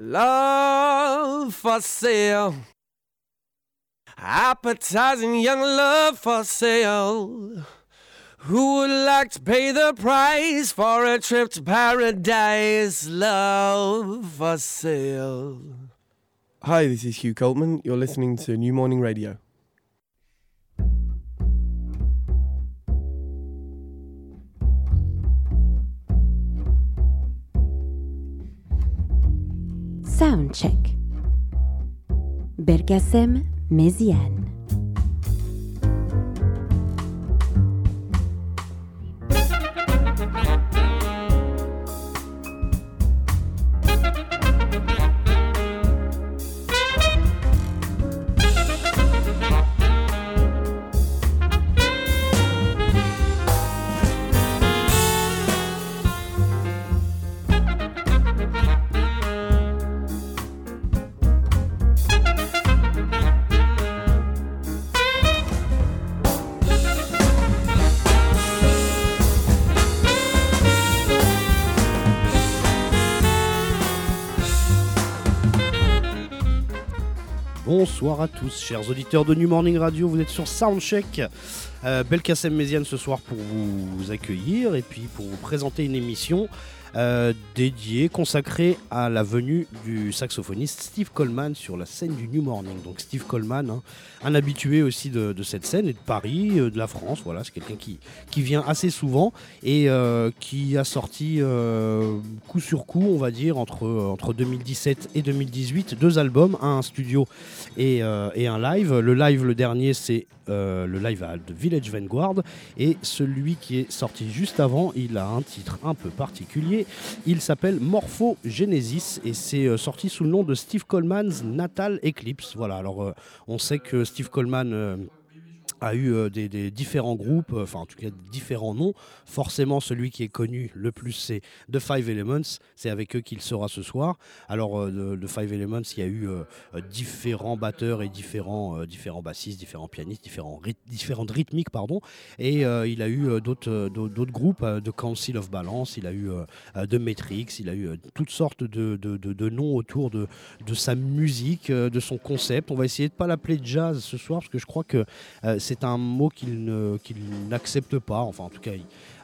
Love for sale. Appetizing young love for sale. Who would like to pay the price for a trip to paradise? Love for sale. Hi, this is Hugh Coltman. You're listening to New Morning Radio. Soundcheck. Bergasem Méziane. Bonsoir à tous, chers auditeurs de New Morning Radio. Vous êtes sur Soundcheck. Euh, Belkacem Méziane ce soir pour vous accueillir et puis pour vous présenter une émission euh, dédiée, consacrée à la venue du saxophoniste Steve Coleman sur la scène du New Morning. Donc Steve Coleman, hein, un habitué aussi de, cette scène et de Paris, euh, de la France. Voilà, c'est quelqu'un qui, qui vient assez souvent et euh, qui a sorti coup sur coup, on va dire, entre, entre 2017 et 2018, deux albums, un studio et, et un live. Le live, le dernier, c'est euh, le live The Village Vanguard et celui qui est sorti juste avant, il a un titre un peu particulier. Il s'appelle Morphogenesis et c'est euh, sorti sous le nom de Steve Coleman's Natal Eclipse. Voilà, alors euh, on sait que Steve Coleman a eu euh, des, différents groupes, euh, enfin en tout cas différents noms. Forcément, celui qui est connu le plus, c'est The Five Elements. C'est avec eux qu'il sera ce soir. Alors, euh, de, de Five Elements, il y a eu euh, euh, différents batteurs et différents, euh, différents bassistes, différents pianistes, différents différentes rythmiques, pardon. Et euh, il a eu euh, d'autres euh, groupes, euh, de Council of Balance, il a eu euh, euh, de Matrix, il a eu euh, toutes sortes de, de- de- noms autour de, de sa musique, euh, de son concept. On va essayer de pas l'appeler jazz ce soir parce que je crois que euh, c'est un mot qu'il n'accepte pas. Enfin, en tout cas,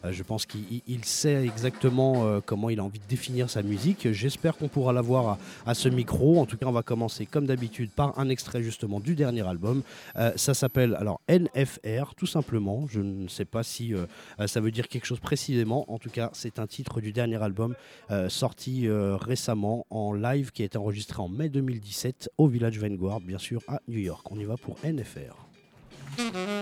euh, je pense qu'il il- il sait exactement euh, comment il a envie de définir sa musique. J'espère qu'on pourra l'avoir à, ce micro. En tout cas, on va commencer comme d'habitude par un extrait justement du dernier album. Euh, ça s'appelle alors NFR, tout simplement. Je ne sais pas si ça veut dire quelque chose précisément. En tout cas, c'est un titre du dernier album sorti récemment en live qui a été enregistré en mai 2017 au Village Vanguard, bien sûr, à New York. On y va pour NFR. Mm-hmm.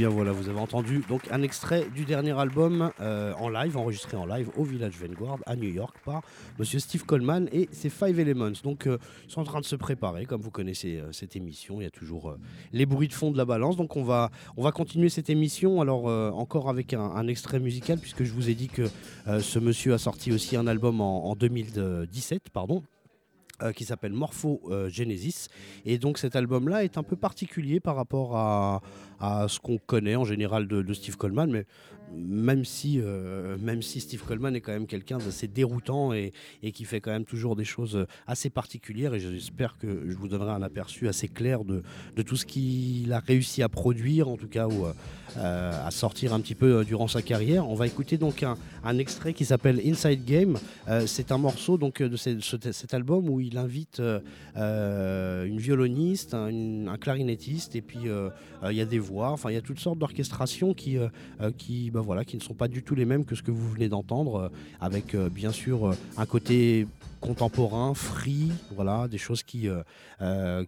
Bien voilà, vous avez entendu donc un extrait du dernier album euh, en live, enregistré en live au Village Vanguard à New York par Monsieur Steve Coleman et ses Five Elements. Donc euh, ils sont en train de se préparer, comme vous connaissez euh, cette émission, il y a toujours les bruits de fond de la balance. Donc on va, on va continuer cette émission, alors encore avec un, extrait musical, puisque je vous ai dit que ce monsieur a sorti aussi un album en, en 2017, pardon. Qui s'appelle Morpho Genesis. Et donc cet album-là est un peu particulier par rapport à, ce qu'on connaît en général de, Steve Coleman, mais même si, euh, même si Steve Coleman est quand même quelqu'un d'assez déroutant et, qui fait quand même toujours des choses assez particulières, et j'espère que je vous donnerai un aperçu assez clair de, tout ce qu'il a réussi à produire, en tout cas, ou à sortir un petit peu durant sa carrière. On va écouter donc un, un extrait qui s'appelle Inside Game. C'est un morceau donc, de cet album où il invite euh, euh, une violoniste, un, clarinettiste, et puis euh, il y a des voix, enfin il y a toutes sortes d'orchestrations qui, qui, bah, voilà, qui ne sont pas du tout les mêmes que ce que vous venez d'entendre, avec bien sûr un côté contemporain, free, voilà, des choses qui,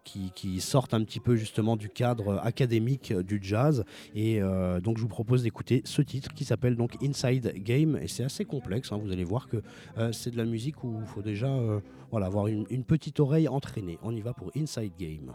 qui, qui, sortent un petit peu justement du cadre académique du jazz. Et donc je vous propose d'écouter ce titre qui s'appelle donc Inside Game et c'est assez complexe. Hein, vous allez voir que c'est de la musique où il faut déjà voilà, avoir une, une petite oreille entraînée. On y va pour Inside Game.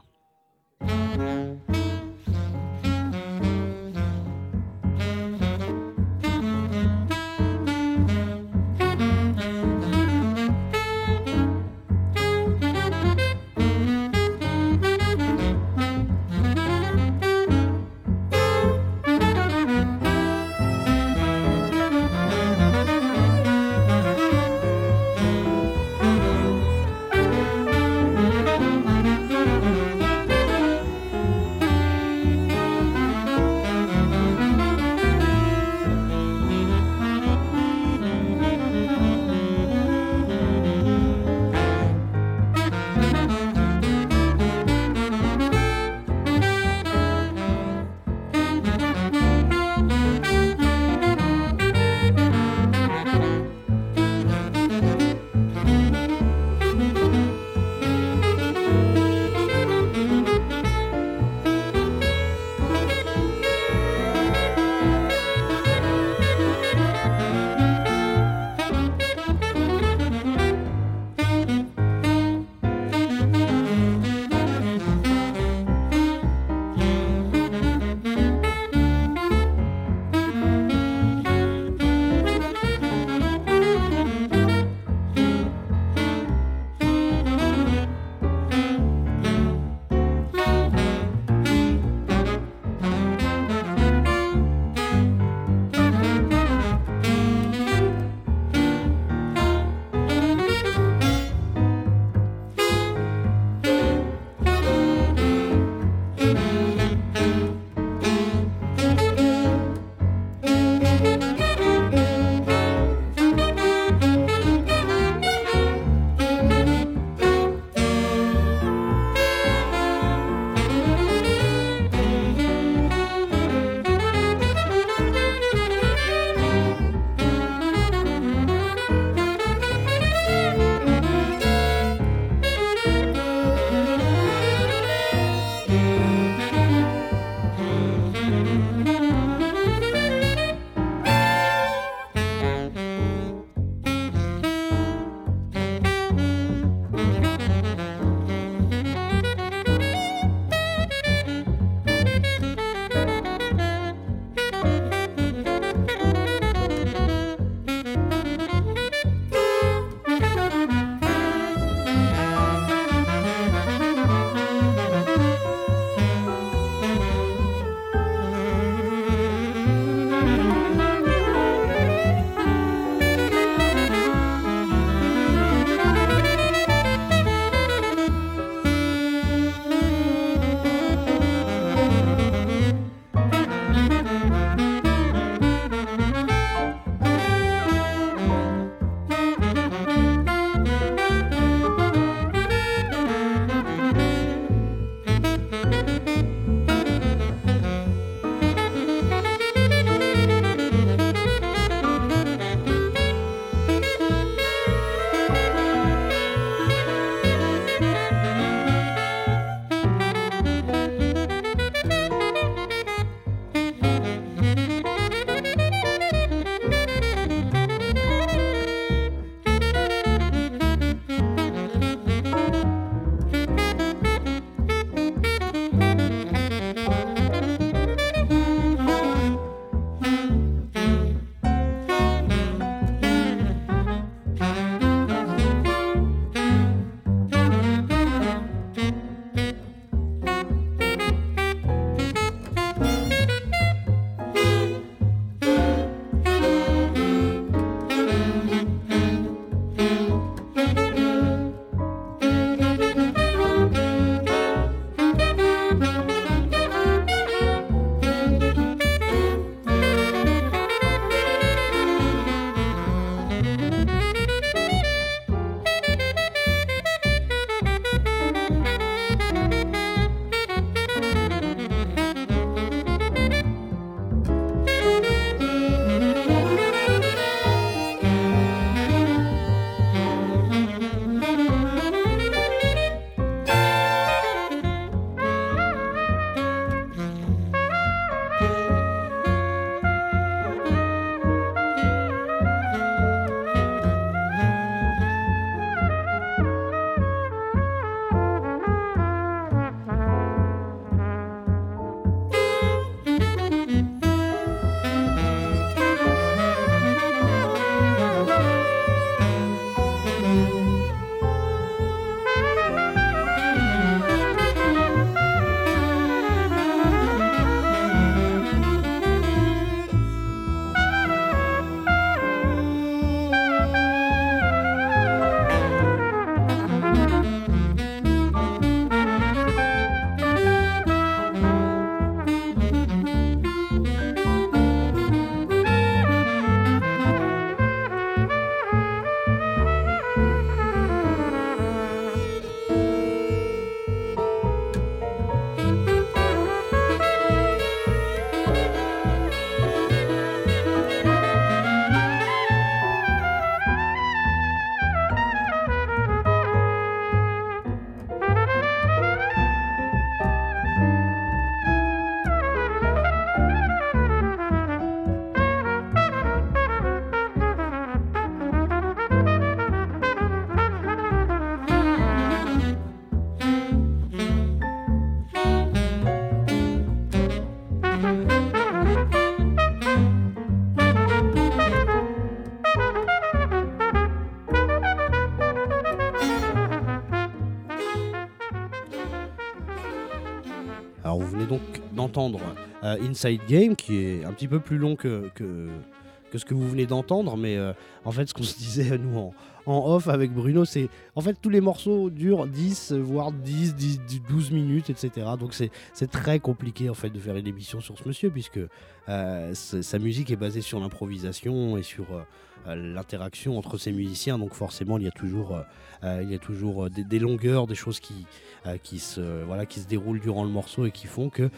D'entendre Inside Game, qui est un petit peu plus long que, que, ce que vous venez d'entendre, mais en fait, ce qu'on se disait, nous, en, en off avec Bruno, c'est en fait tous les morceaux durent 10 voire 10, 10 12 minutes, etc. Donc c'est très compliqué en fait de faire une émission sur ce monsieur puisque euh, sa musique est basée sur l'improvisation et sur euh, l'interaction entre ses musiciens. Donc forcément il y a toujours, euh, il y a toujours des, longueurs, des choses qui, qui, se, voilà, qui se déroulent durant le morceau et qui font que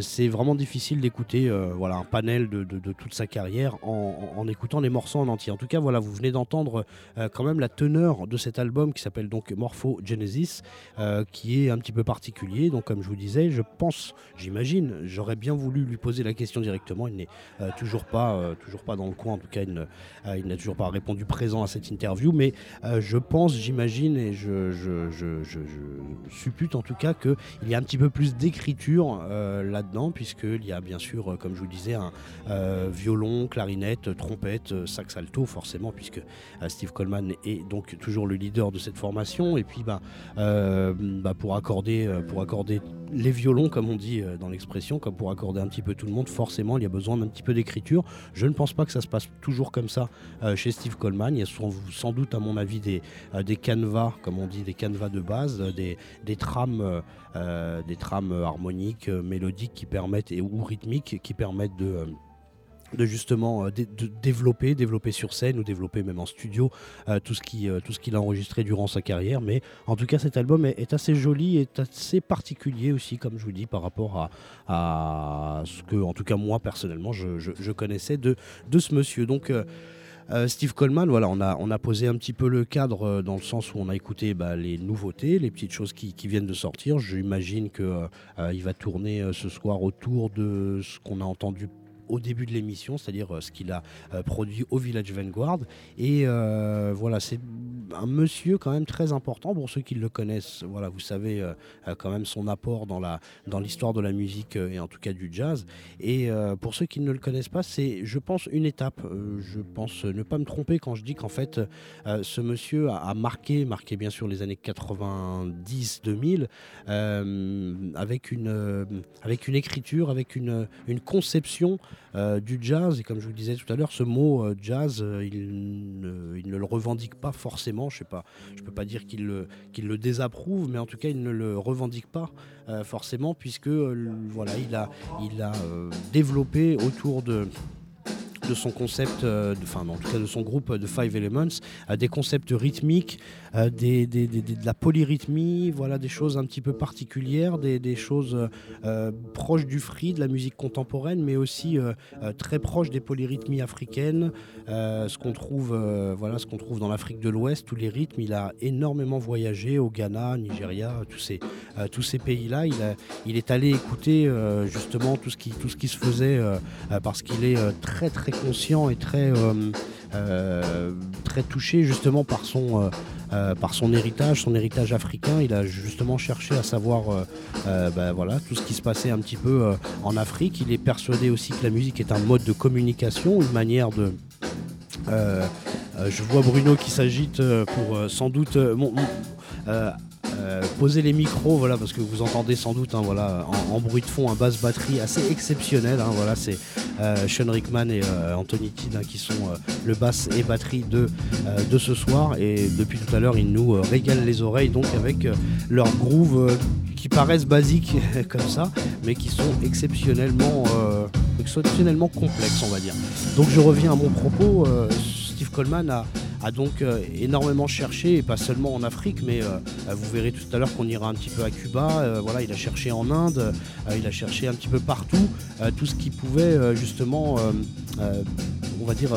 c'est vraiment difficile d'écouter voilà, un panel de, de, toute sa carrière en, en, écoutant les morceaux en entier. En tout cas voilà, vous venez d'entendre quand même la teneur de cet album qui s'appelle donc Morphogenesis, euh, qui est un petit peu particulier. Donc, comme je vous disais, je pense, j'imagine, j'aurais bien voulu lui poser la question directement. Il n'est euh, toujours, pas, euh, toujours pas dans le coin, en tout cas, il, n'a toujours pas répondu présent à cette interview. Mais je pense, j'imagine et je, suppute en tout cas qu'il y a un petit peu plus d'écriture là-dedans, puisqu'il y a bien sûr, comme je vous disais, un violon, clarinette, trompette, sax alto, forcément, puisque Steve Coleman et donc toujours le leader de cette formation. Et puis bah, euh, bah pour, accorder, euh, pour accorder les violons, comme on dit euh, dans l'expression, comme pour accorder un petit peu tout le monde, forcément il y a besoin d'un petit peu d'écriture. Je ne pense pas que ça se passe toujours comme ça chez Steve Coleman. Il y a sans, doute à mon avis des, des comme on dit, des canevas de base, des, des trames, des trames harmoniques, mélodiques qui permettent, et, ou rythmiques qui permettent de justement euh, de, développer, développer sur scène ou développer même en studio euh, tout ce qui, euh, tout ce qu'il a enregistré durant sa carrière. Mais en tout cas, cet album est, assez joli, est assez particulier aussi, comme je vous dis, par rapport à, ce que, en tout cas moi personnellement, je, connaissais de ce monsieur. Donc Steve Coleman, voilà, on a, on a posé un petit peu le cadre dans le sens où on a écouté bah, les nouveautés, les petites choses qui, viennent de sortir. J'imagine qu'il il va tourner ce soir autour de ce qu'on a entendu au début de l'émission, c'est-à-dire euh, ce qu'il a euh, produit au Village Vanguard. Et euh, voilà, c'est un monsieur quand même très important pour ceux qui le connaissent. Voilà, vous savez quand même son apport dans la dans l'histoire de la musique et en tout cas du jazz. Et pour ceux qui ne le connaissent pas, c'est, je pense, une étape. je pense ne pas me tromper quand je dis qu'en fait, ce monsieur a, marqué, marqué bien sûr les années 90-2000 avec une avec une écriture, avec une une conception euh, du jazz. Et comme je vous disais tout à l'heure, ce mot euh, jazz, euh, il ne, le revendique pas forcément. Je ne peux pas dire qu'il le, le, désapprouve, mais en tout cas, il ne le revendique pas forcément, puisque voilà, il a, il a développé autour de de son concept, enfin en tout cas de son groupe de Five Elements, des concepts rythmiques, euh, de la polyrythmie, voilà, des choses un petit peu particulières, des, choses euh, proches du free, de la musique contemporaine, mais aussi euh, très proches des polyrythmies africaines, ce qu'on trouve, voilà, ce trouve dans l'Afrique de l'Ouest, tous les rythmes. Il a énormément voyagé au Ghana, Nigeria, tous ces, pays-là. Il, il est allé écouter justement tout ce qui, tout ce qui se faisait parce qu'il est très très conscient et très très touché justement par son euh, par son héritage, son héritage africain. Il a justement cherché à savoir euh, euh, ben voilà, tout ce qui se passait un petit peu en Afrique. Il est persuadé aussi que la musique est un mode de communication, une manière de... je vois Bruno qui s'agite pour sans doute euh, poser les micros, voilà, parce que vous entendez sans doute, hein, voilà, en, bruit de fond, un basse batterie assez exceptionnel. Hein, voilà, c'est euh, Sean Rickman et euh, Anthony Tidd hein, qui sont le basse et batterie de, de ce soir. Et depuis tout à l'heure, ils nous régalent les oreilles donc avec leurs grooves qui paraissent basiques comme ça, mais qui sont exceptionnellement, exceptionnellement complexes, on va dire. Donc je reviens à mon propos. Coleman a, donc euh, énormément cherché, et pas seulement en Afrique, mais euh, euh, vous verrez tout à l'heure qu'on ira un petit peu à Cuba. voilà, il a cherché en Inde, il a cherché un petit peu partout tout ce qui pouvait justement, on va dire,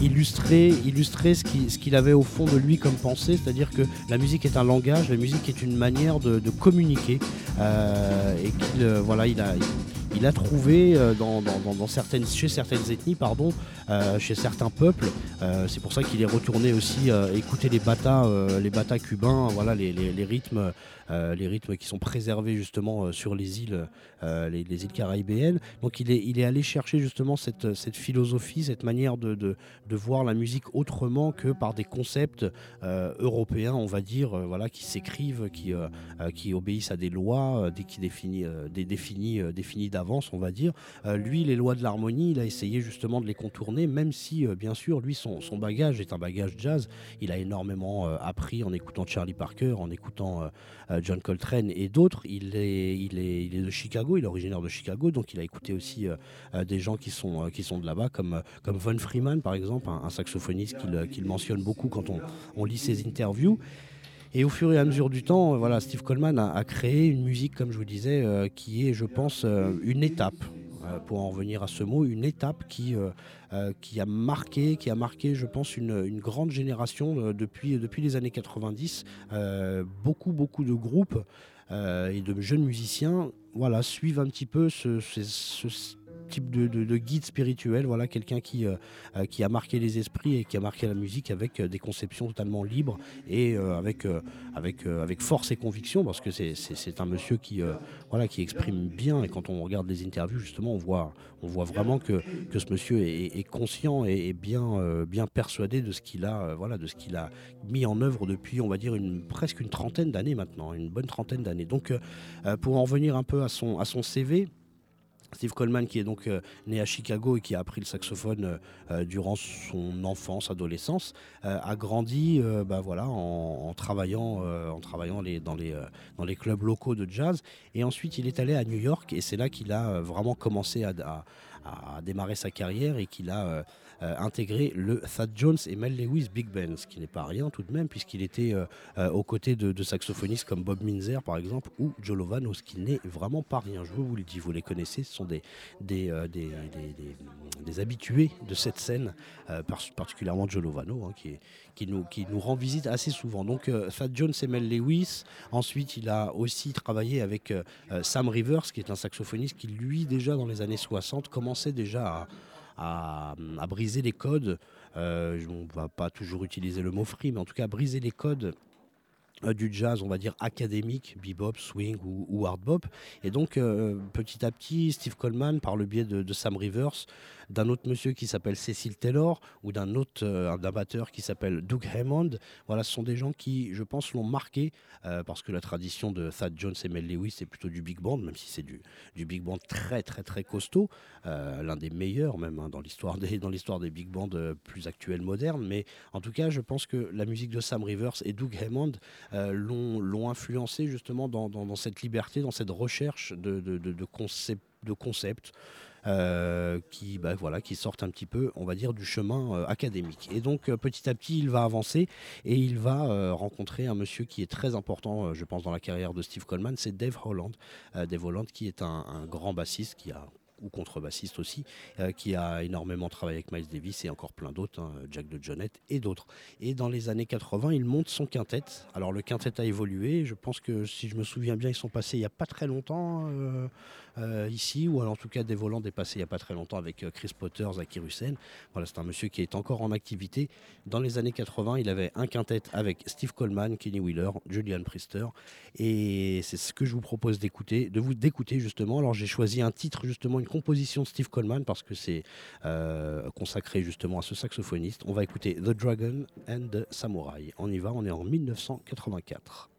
illustrer, illustrer ce qu'il avait au fond de lui comme pensée, c'est-à-dire que la musique est un langage, la musique est une manière de, communiquer, et voilà, il a, a trouvé dans, dans, certaines, chez certaines ethnies, pardon, chez certains peuples. c'est pour ça qu'il est retourné aussi écouter les batas, les batas cubains, voilà, les, les rythmes euh, les rythmes qui sont préservés justement euh, sur les îles, euh, les, îles. Donc il est, il est allé chercher justement cette, cette philosophie, cette manière de, de, voir la musique autrement que par des concepts européens, on va dire, voilà, qui s'écrivent, qui, qui obéissent à des lois, qui définit, des définis, définis d'avance, on va dire. lui, les lois de l'harmonie, il a essayé justement de les contourner, même si, bien sûr, lui, son, son bagage est un bagage jazz. Il a énormément appris en écoutant Charlie Parker, en écoutant John Coltrane et d'autres. Il est, il, est, il est de Chicago, il est originaire de Chicago, donc il a écouté aussi euh, euh, des gens qui sont, euh, qui sont de là-bas, comme, comme Von Freeman par exemple, un, saxophoniste qu'il mentionne beaucoup quand on, on lit ses interviews. Et au fur et à mesure du temps, voilà, Steve Coleman a, créé une musique, comme je vous disais, qui est, je pense, une étape euh, pour en revenir à ce mot, une étape qui, euh, euh, qui a marqué, qui a marqué, je pense, une, grande génération depuis, depuis les années 90. beaucoup, beaucoup de groupes et de jeunes musiciens voilà, suivent un petit peu ce type de, guide spirituel, voilà, quelqu'un qui, euh, euh, qui a marqué les esprits et qui a marqué la musique avec euh, des conceptions totalement libres et avec, avec, avec force et conviction, parce que c'est un monsieur qui, voilà, qui exprime bien, et quand on regarde les interviews, justement, on voit, on voit vraiment que, que ce monsieur est, conscient et, bien, bien persuadé de ce qu'il a, voilà, a mis en œuvre depuis, on va dire, une, presque une trentaine d'années maintenant, une bonne trentaine d'années. Donc, pour en revenir un peu à son, à son CV, Steve Coleman, qui est donc euh, né à Chicago et qui a appris le saxophone euh, euh, durant son enfance, adolescence, a grandi bah, voilà, en, travaillant, en travaillant les, dans, les, dans les clubs locaux de jazz. Et ensuite, il est allé à New York et c'est là qu'il a vraiment commencé à, à, démarrer sa carrière et qu'il a euh, intégré le Thad Jones et Mel Lewis Big Band, ce qui n'est pas rien tout de même, puisqu'il était euh, euh, aux côtés de, saxophonistes comme Bob Minzer par exemple ou Joe Lovano, ce qui n'est vraiment pas rien. Je vous le dis, vous les connaissez, ce sont des, des, des, habitués de cette scène, particulièrement Joe Lovano, hein, qui, qui, nous, qui nous rend visite assez souvent. Donc Thad Jones et Mel Lewis. Ensuite, il a aussi travaillé avec Sam Rivers, qui est un saxophoniste qui, lui, déjà dans les années 60, commençait déjà à à, briser les codes. Euh, on ne va pas toujours utiliser le mot free, mais en tout cas briser les codes euh, du jazz, on va dire académique, bebop, swing ou, hard bop. Et donc, euh, petit à petit, Steve Coleman, par le biais de Sam Rivers, d'un autre monsieur qui s'appelle Cecil Taylor ou d'un autre euh, batteur qui s'appelle Doug Hammond. Voilà, ce sont des gens qui, je pense, l'ont marqué euh, parce que la tradition de Thad Jones et Mel Lewis, c'est plutôt du big band, même si c'est du, big band très très très costaud, euh, l'un des meilleurs même hein, dans l'histoire des des big bands plus actuels modernes. Mais en tout cas, je pense que la musique de Sam Rivers et Doug Hammond l'ont influencé justement dans, dans, cette liberté, dans cette recherche de, de, de, de concepts de concept, euh, qui, bah, voilà, qui sortent un petit peu, on va dire, du chemin euh, académique. Et donc, euh, petit à petit, il va avancer et il va rencontrer un monsieur qui est très important, je pense, dans la carrière de Steve Coleman, c'est Dave Holland. Dave Holland, qui est un, grand bassiste qui a ou contrebassiste aussi, qui a énormément travaillé avec Miles Davis et encore plein d'autres, hein, Jack de Jonette et d'autres. Et dans les années 80, il monte son quintet. Alors le quintet a évolué, je pense que si je me souviens bien, ils sont passés il n'y a pas très longtemps ici, ou en tout cas des volants dépassés il n'y a pas très longtemps avec Chris Potter, Zaki Russen. Voilà, c'est un monsieur qui est encore en activité. Dans les années 80, il avait un quintet avec Steve Coleman, Kenny Wheeler, Julian Priester. Et c'est ce que je vous propose d'écouter, de vous d'écouter justement. Alors j'ai choisi un titre justement, une composition de Steve Coleman parce que c'est euh, consacré justement à ce saxophoniste. On va écouter The Dragon and the Samurai. On y va, on est en 1984.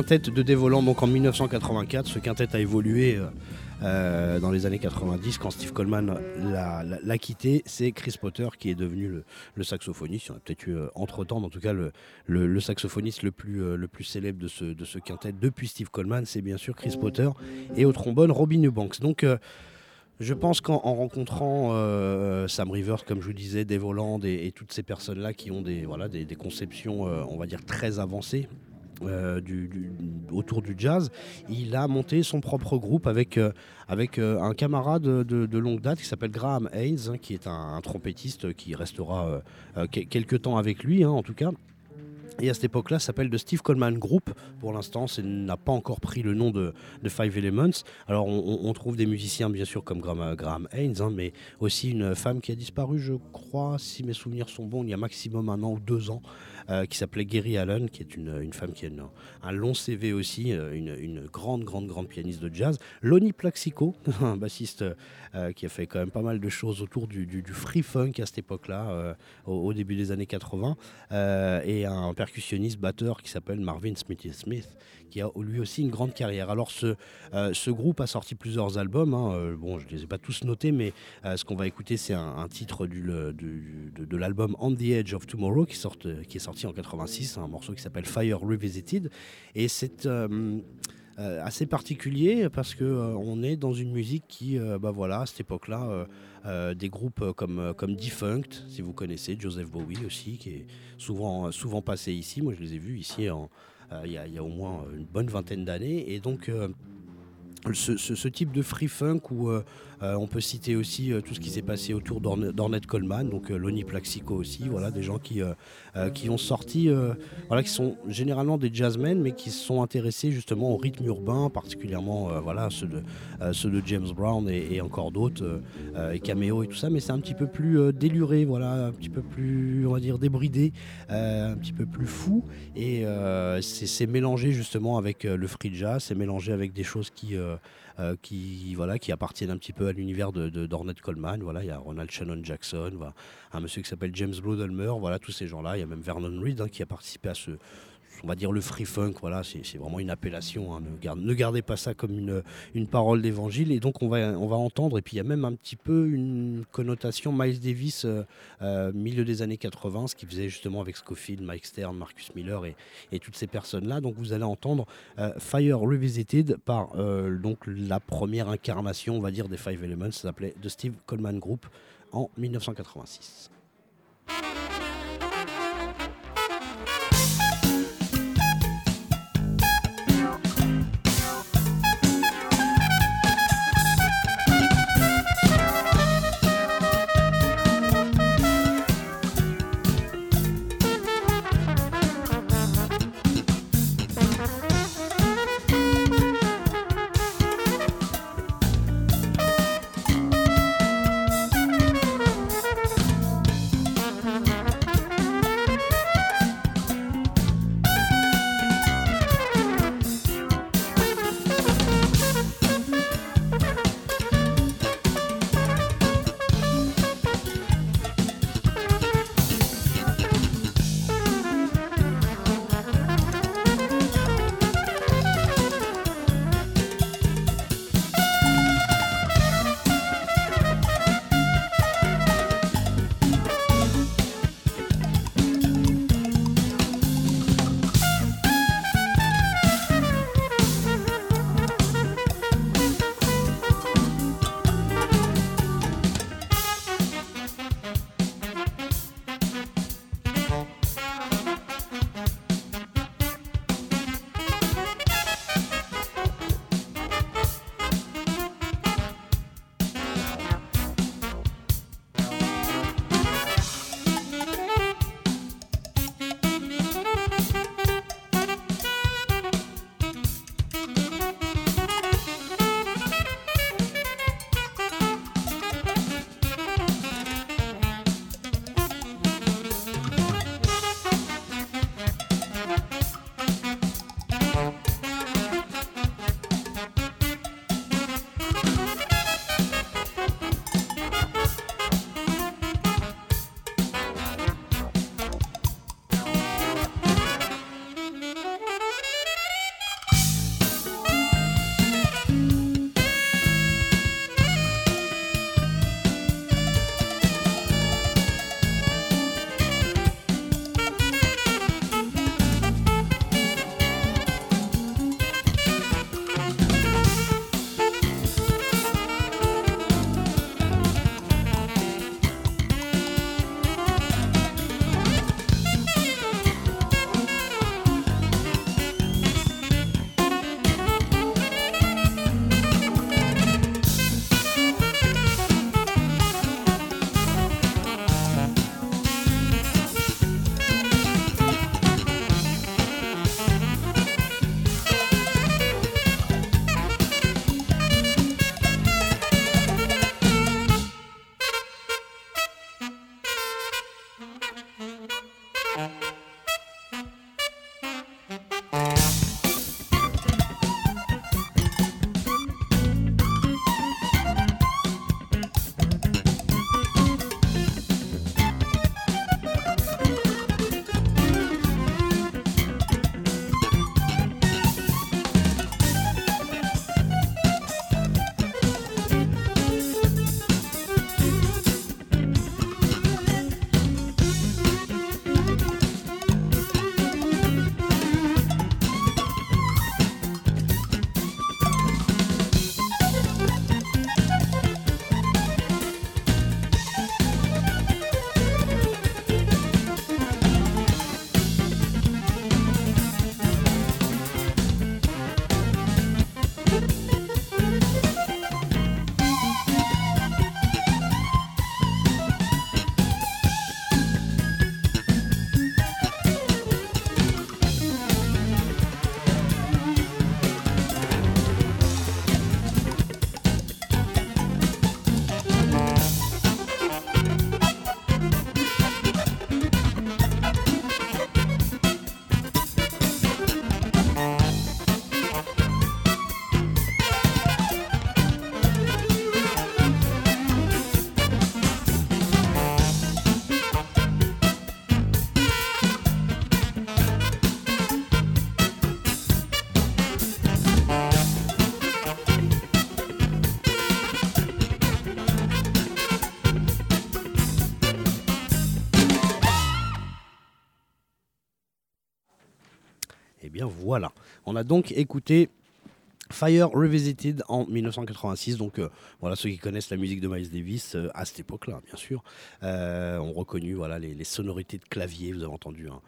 Quintet de Dévolant, donc en 1984, ce quintet a évolué euh, euh, dans les années 90 quand Steve Coleman l'a quitté. C'est Chris Potter qui est devenu le, saxophoniste. Il y en a peut-être eu entre temps, mais en tout cas, le, saxophoniste le plus, célèbre de ce, de quintet depuis Steve Coleman, c'est bien sûr Chris Potter. Et au trombone, Robin Eubanks. Donc, je pense qu'en rencontrant euh, Sam Rivers, comme je vous disais, Holland et, toutes ces personnes-là qui ont des, voilà, des, conceptions, euh, on va dire, très avancées euh, autour du jazz, il a monté son propre groupe avec, avec un camarade de, longue date qui s'appelle Graham Haynes, hein, qui est un, trompettiste qui restera quelques temps avec lui, hein, en tout cas. Et à cette époque-là, s'appelle The Steve Coleman Group. Pour l'instant, ça n'a pas encore pris le nom de, Five Elements. Alors, on, trouve des musiciens, bien sûr, comme Graham, Haynes, hein, mais aussi une femme qui a disparu, je crois, si mes souvenirs sont bons, il y a maximum un an ou deux ans, euh, qui s'appelait Gary Allen, qui est une, femme qui a un long CV aussi, euh, une, grande, grande, grande pianiste de jazz. Lonnie Plaxico, un bassiste euh, qui a fait quand même pas mal de choses autour du, free funk à cette époque-là, au, début des années 80, et un percussionniste batteur qui s'appelle Marvin Smithy Smith, qui a lui aussi une grande carrière. Alors ce, euh, ce groupe a sorti plusieurs albums, hein. euh, bon je ne les ai pas tous notés, mais euh, ce qu'on va écouter c'est un, titre du, de, l'album On the Edge of Tomorrow qui, sort, qui est sorti en 86, un morceau qui s'appelle Fire Revisited, et c'est... assez particulier parce que on est dans une musique qui, bah voilà, à cette époque-là, des groupes comme comme Defunct, si vous connaissez, Joseph Bowie aussi, qui est souvent souvent passé ici. Moi, je les ai vus ici en, euh, il y, a au moins une bonne vingtaine d'années. Et donc, euh, ce, type de free funk où euh, euh, on peut citer aussi euh, tout ce qui s'est passé autour d'Ornette Coleman, donc Lonnie Plaxico aussi, voilà, des gens qui, ont sorti, voilà, qui sont généralement des jazzmen, mais qui se sont intéressés justement au rythme urbain, particulièrement voilà, ceux, de, James Brown et, encore d'autres, et Cameo et tout ça, mais c'est un petit peu plus déluré, voilà, un petit peu plus, on va dire, débridé, un petit peu plus fou, et c'est mélangé justement avec le free jazz, c'est mélangé avec des choses qui euh, qui, voilà, qui appartiennent un petit peu à l'univers de, d'Ornette Coleman. Voilà, il y a Ronald Shannon Jackson, un monsieur qui s'appelle James Bloodalmer, voilà, tous ces gens-là. Il y a même Vernon Reed hein, qui a participé à ce, on va dire le free funk, voilà, c'est vraiment une appellation. Hein, ne, gardez pas ça comme une, parole d'évangile. Et donc on va, entendre, et puis il y a même un petit peu une connotation Miles Davis, euh, euh, milieu des années 80, ce qu'il faisait justement avec Scofield, Mike Stern, Marcus Miller et, toutes ces personnes-là. Donc vous allez entendre euh, Fire Revisited par donc la première incarnation, on des Five Elements, ça s'appelait The Steve Coleman Group en 1986. Donc écouté Fire Revisited en 1986. Donc euh, voilà, ceux qui connaissent la musique de Miles Davis euh, à cette époque-là, bien sûr, euh, ont reconnu voilà, les, sonorités de clavier. Vous avez entendu un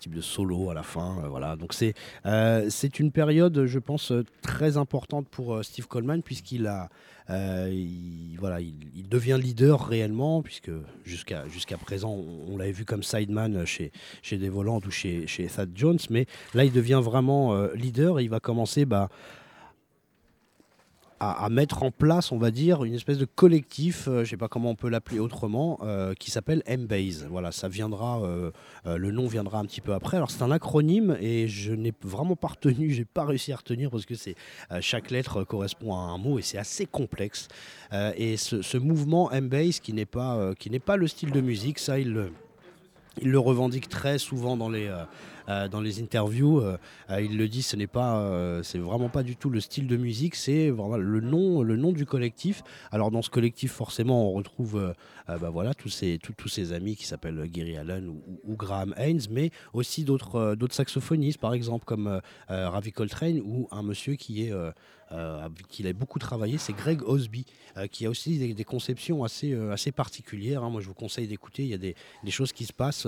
type de solo à la fin. voilà. Donc c'est c'est une période, je pense, très importante pour Steve Coleman puisqu'il a euh, il, voilà, il, il devient leader réellement, puisque jusqu'à jusqu'à présent, on, l'avait vu comme sideman chez, chez Des Volantes ou chez, chez Thad Jones, mais là, il devient vraiment euh, leader et il va commencer bah, à, mettre en place, on va dire, une espèce de collectif, euh, je ne sais pas comment on peut l'appeler autrement, euh, qui s'appelle M-Base. Voilà, ça viendra, euh, le nom viendra un petit peu après. Alors c'est un acronyme et je n'ai vraiment pas retenu, j'ai pas réussi à retenir parce que c'est chaque lettre correspond à un mot et c'est assez complexe. Et ce, ce mouvement M-Base qui n'est pas, qui n'est pas le style de musique, ça il le, revendique très souvent dans les, dans les interviews. euh, euh, il le dit, ce n'est pas, euh, c'est vraiment pas du tout le style de musique, c'est le nom, le nom du collectif. Alors dans ce collectif, forcément, on retrouve, euh, euh, bah voilà, tous ces, tous, tous ces amis qui s'appellent Gary Allen ou, ou- Graham Haynes, mais aussi d'autres, euh, saxophonistes, par exemple comme euh, euh, Ravi Coltrane ou un monsieur qui est euh, euh, avec qui il a beaucoup travaillé, c'est Greg Osby, euh, qui a aussi des, conceptions assez, euh, assez particulières. hein. Moi, je vous conseille d'écouter. Il y a des, choses qui se passent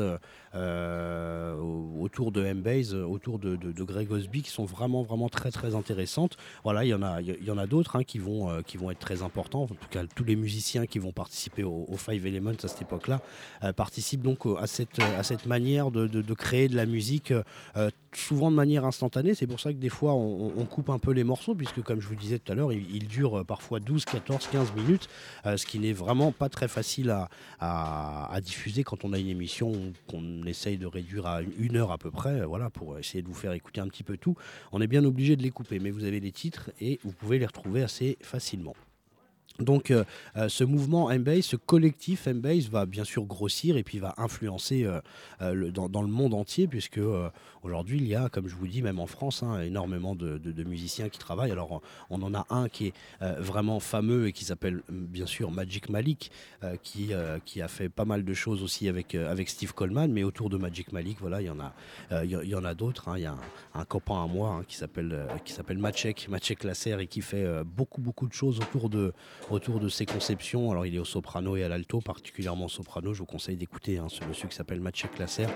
euh, au- autour de M-Base, euh, autour de, Greg Osby, qui sont vraiment, vraiment très, très intéressantes. Voilà, il y en a, il y en a d'autres hein, qui, vont, qui vont être très importants. En tout cas, tous les musiciens qui vont participer au, Five Elements à cette époque-là participent donc à cette, à cette manière de, de- créer de la musique, souvent de manière instantanée. C'est pour ça que des fois, on, on coupe un peu les morceaux, puisque comme je vous disais tout à l'heure, il, dure euh, parfois 12, 14, 15 minutes, euh, ce qui n'est vraiment pas très facile à diffuser quand on a une émission qu'on essaye de réduire à une heure à peu près, euh, voilà, pour essayer de vous faire écouter un petit peu tout. On est bien obligé de les couper, mais vous avez les titres et vous pouvez les retrouver assez facilement. Donc euh, euh, ce mouvement M-Base, ce collectif M-Base va bien sûr grossir et puis va influencer euh, dans, le monde entier puisque aujourd'hui il y a, comme je vous dis, même en France, hein, énormément de, musiciens qui travaillent. Alors on en a un qui est vraiment fameux et qui s'appelle bien sûr Magic Malik qui, qui a fait pas mal de choses aussi avec, avec Steve Coleman mais autour de Magic Malik, voilà, il y en a, il y, en a d'autres. hein. Il y a un, copain à moi hein, qui s'appelle qui s'appelle Maciek Lasser et qui fait beaucoup beaucoup de choses autour de autour de ses conceptions. Alors il est au soprano et à l'alto, particulièrement au soprano. Je vous conseille d'écouter hein, ce monsieur qui s'appelle Maciek Lasser,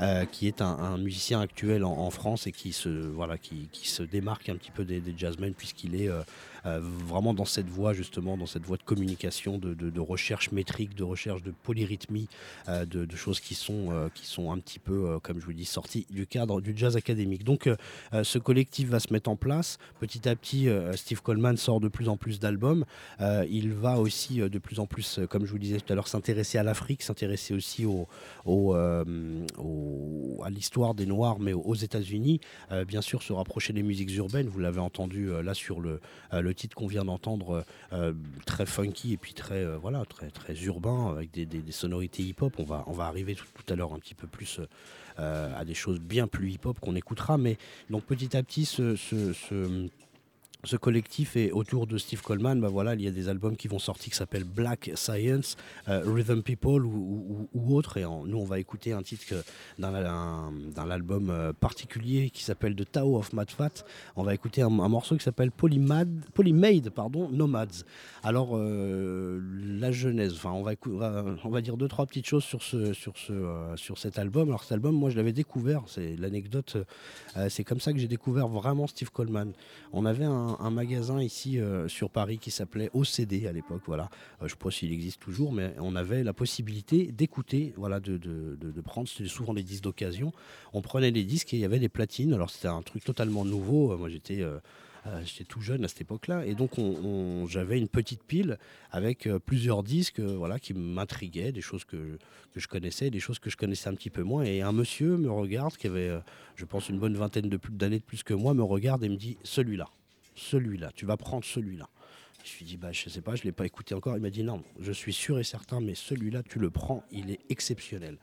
euh, qui est un, musicien actuel en, France et qui se, démarque un petit peu des, jazzmen puisqu'il est euh, vraiment dans cette voie justement, dans cette voie de communication, de, recherche métrique, de recherche de polyrythmie, euh, de, choses qui sont, euh, qui sont un petit peu, euh, comme je vous dis, sorties du cadre du jazz académique. Donc euh, euh, ce collectif va se mettre en place. Petit à petit, euh, Steve Coleman sort de plus en plus d'albums. Euh, il va aussi euh, de plus en plus, euh, comme je vous disais tout à l'heure, s'intéresser à l'Afrique, s'intéresser aussi au, euh, à l'histoire des Noirs, mais aux, États-Unis. Euh, bien sûr, se rapprocher des musiques urbaines. Vous l'avez entendu euh, là sur euh, le titre qu'on vient d'entendre, euh, très funky et puis très, euh, voilà, très, très urbain, avec des, des- sonorités hip-hop. On va, on va arriver tout, tout à l'heure un petit peu plus euh, à des choses bien plus hip-hop qu'on écoutera. Mais donc petit à petit, ce- ce collectif est autour de Steve Coleman. Bah voilà, il y a des albums qui vont sortir qui s'appellent Black Science, euh, Rhythm People ou, ou- autre. Et nous, on va écouter un titre d'un un- d'un album euh, particulier qui s'appelle The Tao of Mad Fat. On va écouter un, morceau qui s'appelle Polymad, Polymade, pardon, Nomads. Alors, euh, la genèse, enfin, on va, on va- dire deux, trois petites choses sur, ce, sur, ce, sur cet album. Alors, cet album, moi, je l'avais découvert, c'est l'anecdote, c'est comme ça que j'ai découvert vraiment Steve Coleman. On avait un, un magasin ici euh, sur Paris qui s'appelait OCD à l'époque, voilà. Euh, je ne sais pas s'il existe toujours, mais on avait la possibilité d'écouter, voilà, de, de, de- de prendre, c'était souvent des disques d'occasion. On prenait les disques et il y avait des platines. Alors, c'était un truc totalement nouveau. Euh, Moi, j'étais. J'étais tout jeune à cette époque-là et donc on- on- j'avais une petite pile avec plusieurs disques voilà, qui m'intriguaient, des choses que, que je connaissais, des choses que je connaissais un petit peu moins. Et un monsieur me regarde, qui avait, je pense, une bonne vingtaine de d'années de plus que moi, me regarde et me dit Celui-là, celui-là, tu vas prendre celui-là. Je lui dis bah, Je sais pas, je l'ai pas écouté encore. Il m'a dit Non, je suis sûr et certain, mais celui-là, tu le prends, il est exceptionnel.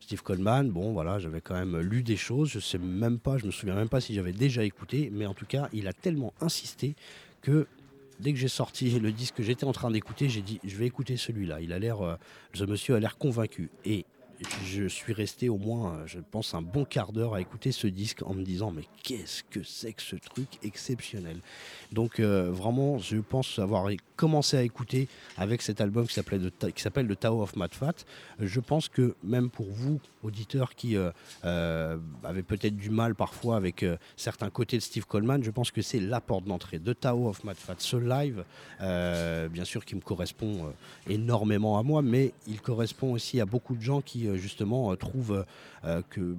Steve Coleman, bon voilà, j'avais quand même lu des choses, je sais même pas, je me souviens même pas si j'avais déjà écouté, mais en tout cas, il a tellement insisté que dès que j'ai sorti le disque que j'étais en train d'écouter, j'ai dit je vais écouter celui-là. Il a l'air, euh, ce monsieur a l'air convaincu. Et je suis resté au moins, euh, je pense, un bon quart d'heure à écouter ce disque en me disant mais qu'est-ce que c'est que ce truc exceptionnel. Donc euh, vraiment, je pense avoir commencé à écouter avec cet album qui s'appelle The Tower of Mad Fat. Je pense que même pour vous, auditeurs qui euh, avaient peut-être du mal parfois avec certains côtés de Steve Coleman, je pense que c'est la porte d'entrée. The Tower of Mad Fat, ce live, bien sûr qui me correspond énormément à moi, mais il correspond aussi à beaucoup de gens qui justement trouvent que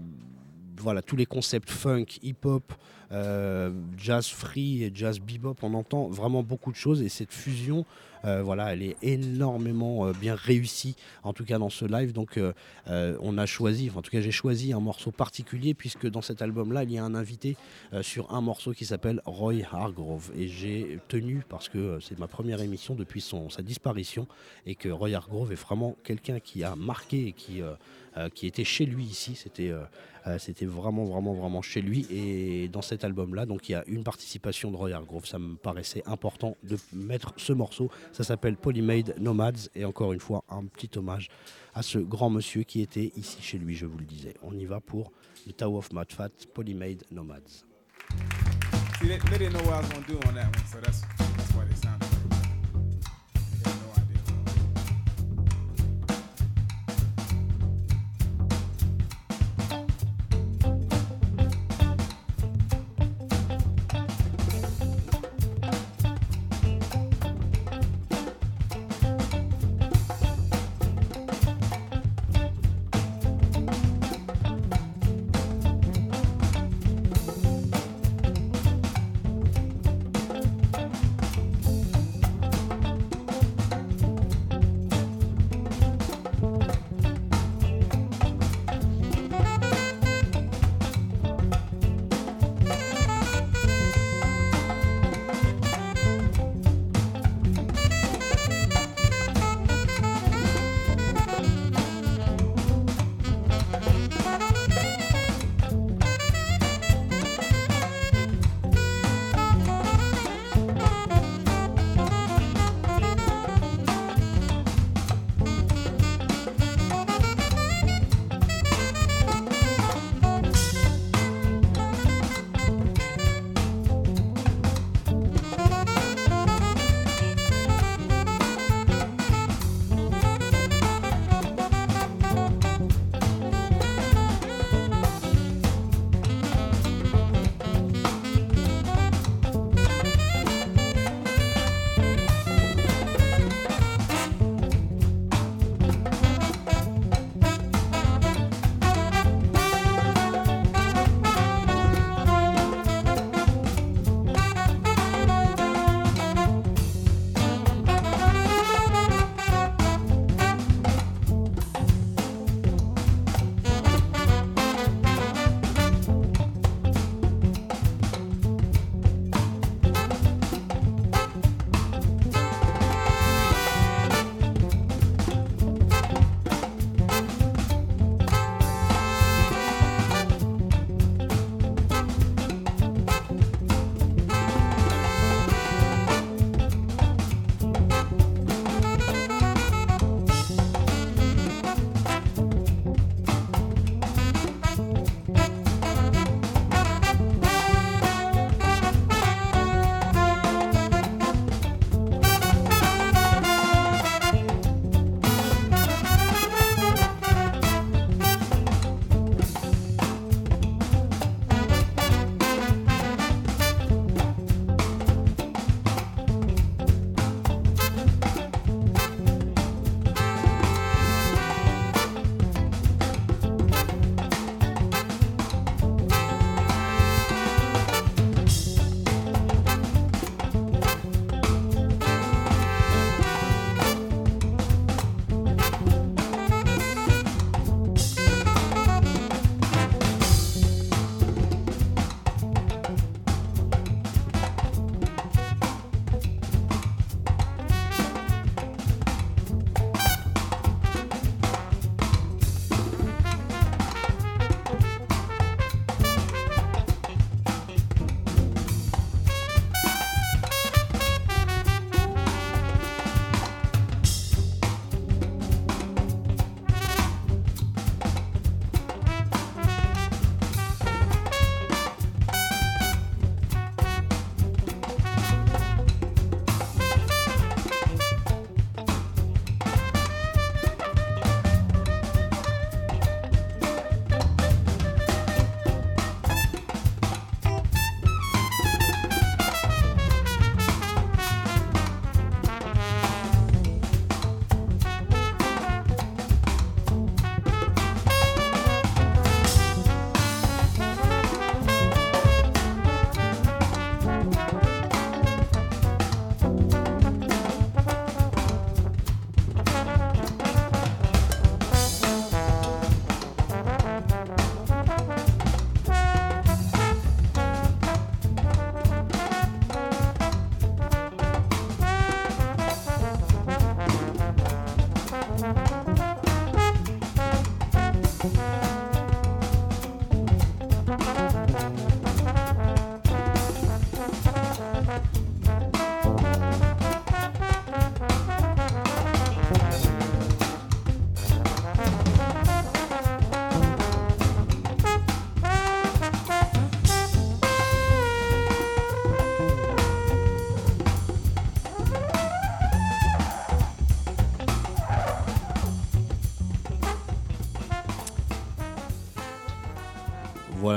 voilà, tous les concepts funk, hip-hop, euh, jazz free et jazz bebop, on entend vraiment beaucoup de choses et cette fusion, euh, voilà, elle est énormément euh, bien réussie, en tout cas dans ce live. Donc on a choisi, en tout cas j'ai choisi un morceau particulier puisque dans cet album-là, il y a un invité sur un morceau qui s'appelle Roy Hargrove et j'ai tenu parce que c'est ma première émission depuis son, sa disparition et que Roy Hargrove est vraiment quelqu'un qui a marqué et qui qui était chez lui ici. C'était c'était vraiment, vraiment, vraiment chez lui. Et dans cette album-là. Donc il y a une participation de Roy Hargrove. Ça me paraissait important de mettre ce morceau. Ça s'appelle Polymade Nomads. Et encore une fois, un petit hommage à ce grand monsieur qui était ici chez lui, je vous le disais. On y va pour The Tower of Mad Fat, Polymade Nomads.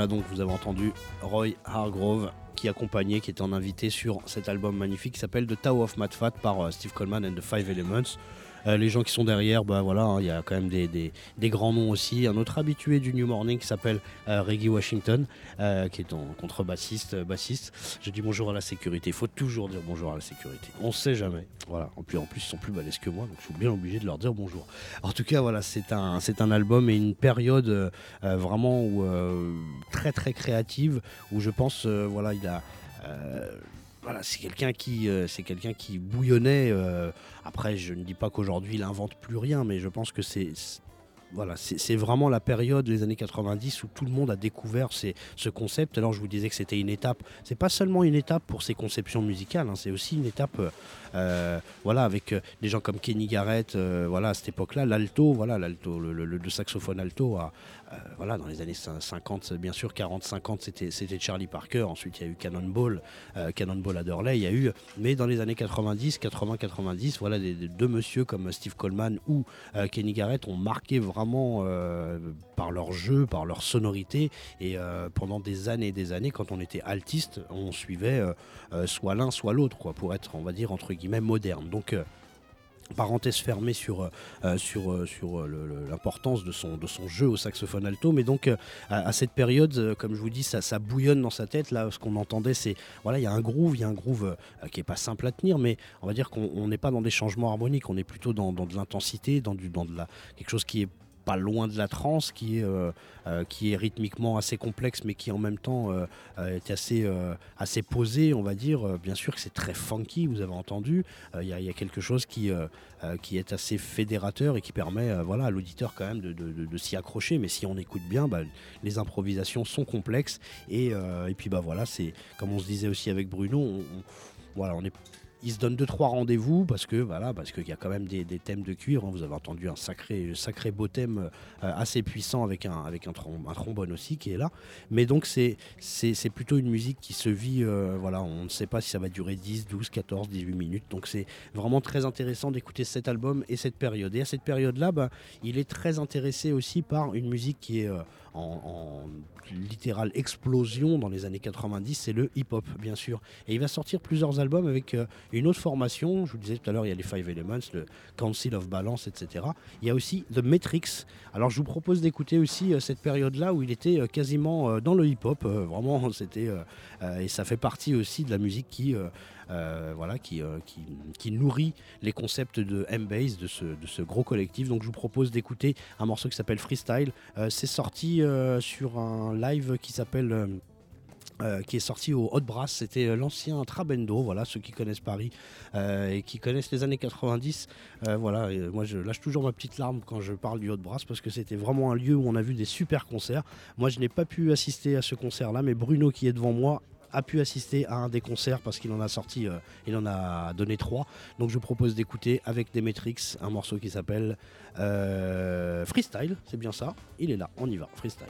Donc vous avez entendu Roy Hargrove qui accompagnait, qui était en invité sur cet album magnifique qui s'appelle The Tower of Mad Fat par euh, Steve Coleman and the Five Elements. Euh, les gens qui sont derrière, bah voilà, hein, il y a quand même des, grands noms aussi. Un autre habitué du New Morning qui s'appelle euh, Reggie Washington, euh, qui est en contrebassiste, bassiste. Je dis bonjour à la sécurité. Il faut toujours dire bonjour à la sécurité. On ne sait jamais. Voilà. En plus, en plus, ils sont plus balèzes que moi, donc je suis bien obligé de leur dire bonjour. En tout cas, voilà, c'est un, album et une période vraiment très très créative où je pense, voilà, il a. voilà, c'est quelqu'un qui, euh, bouillonnait. euh, après, je ne dis pas qu'aujourd'hui il invente plus rien, mais je pense que c'est, voilà, c'est vraiment la période, les années 90, où tout le monde a découvert ces- ce concept. Alors, je vous disais que c'était une étape. C'est pas seulement une étape pour ses conceptions musicales, hein, c'est aussi une étape, euh, voilà, avec des gens comme Kenny Garrett. voilà, à cette époque-là, l'alto, voilà, l'alto, le, le- saxophone alto, a, voilà, dans les années 50, bien sûr, 40-50, c'était Charlie Parker. Ensuite, il y a eu Cannonball, euh, Cannonball Adderley. Il y a eu, mais dans les années 90, 80-90, voilà, des, deux monsieur comme Steve Coleman ou euh, Kenny Garrett ont marqué vraiment euh, par leur jeu, par leur sonorité. Et euh, pendant des années et des années, quand on était altiste, on suivait euh, euh, soit l'un, soit l'autre, pour être, on va dire, entre guillemets, moderne. Donc, euh, parenthèse fermée sur, euh, sur, euh, sur euh, le- l'importance de son, de son jeu au saxophone alto. Mais donc, à, cette période, comme je vous dis, ça, ça bouillonne dans sa tête. Là, ce qu'on entendait, c'est, voilà, il y a un groove, il y a un groove qui est pas simple à tenir, mais on va dire qu'on on n'est pas dans des changements harmoniques, on est plutôt dans, dans de l'intensité, dans, du, dans de la, quelque chose qui est pas loin de la trance, qui est, euh, euh, qui est rythmiquement assez complexe, mais qui en même temps euh, est assez, assez posé, on va dire. Bien sûr que c'est très funky, vous avez entendu. Il y, a- quelque chose qui, qui est assez fédérateur et qui permet voilà, à l'auditeur quand même de, de- s'y accrocher. Mais si on écoute bien, bah, les improvisations sont complexes. Et, et puis bah voilà, c'est comme on se disait aussi avec Bruno, voilà, on est il se donne deux trois rendez-vous parce que voilà parce qu'il y a quand même des, thèmes de cuir. hein. Vous avez entendu un sacré sacré beau thème euh, assez puissant avec un avec un, trom- un trombone aussi qui est là. Mais donc c'est c'est plutôt une musique qui se vit euh, voilà on ne sait pas si ça va durer 10, 12, 14, 18 minutes. Donc c'est vraiment très intéressant d'écouter cet album et cette période. Et à cette période-là, bah, il est très intéressé aussi par une musique qui est euh, en littérale explosion dans les années 90, c'est le hip-hop, bien sûr. Et il va sortir plusieurs albums avec euh, une autre formation. Je vous disais tout à l'heure, il y a les Five Elements, le Council of Balance, etc. Il y a aussi The Matrix. Alors je vous propose d'écouter aussi euh, cette période-là où il était euh, quasiment dans le hip-hop. Vraiment, c'était et ça fait partie aussi de la musique qui voilà, qui, euh, qui, qui nourrit les concepts de M-Base, de ce, de ce gros collectif. Donc je vous propose d'écouter un morceau qui s'appelle Freestyle. Euh, c'est sorti euh, sur un live qui s'appelle... euh, euh, qui est sorti au Hot Brass, c'était euh, l'ancien Trabendo, voilà, ceux qui connaissent Paris euh, et qui connaissent les années 90. euh, voilà, moi je lâche toujours ma petite larme quand je parle du Hot Brass parce que c'était vraiment un lieu où on a vu des super concerts. Moi je n'ai pas pu assister à ce concert-là, mais Bruno qui est devant moi a pu assister à un des concerts parce qu'il en a sorti, euh, il en a donné trois. Donc je vous propose d'écouter avec Demetrix un morceau qui s'appelle euh, Freestyle, c'est bien ça. Il est là, on y va, Freestyle.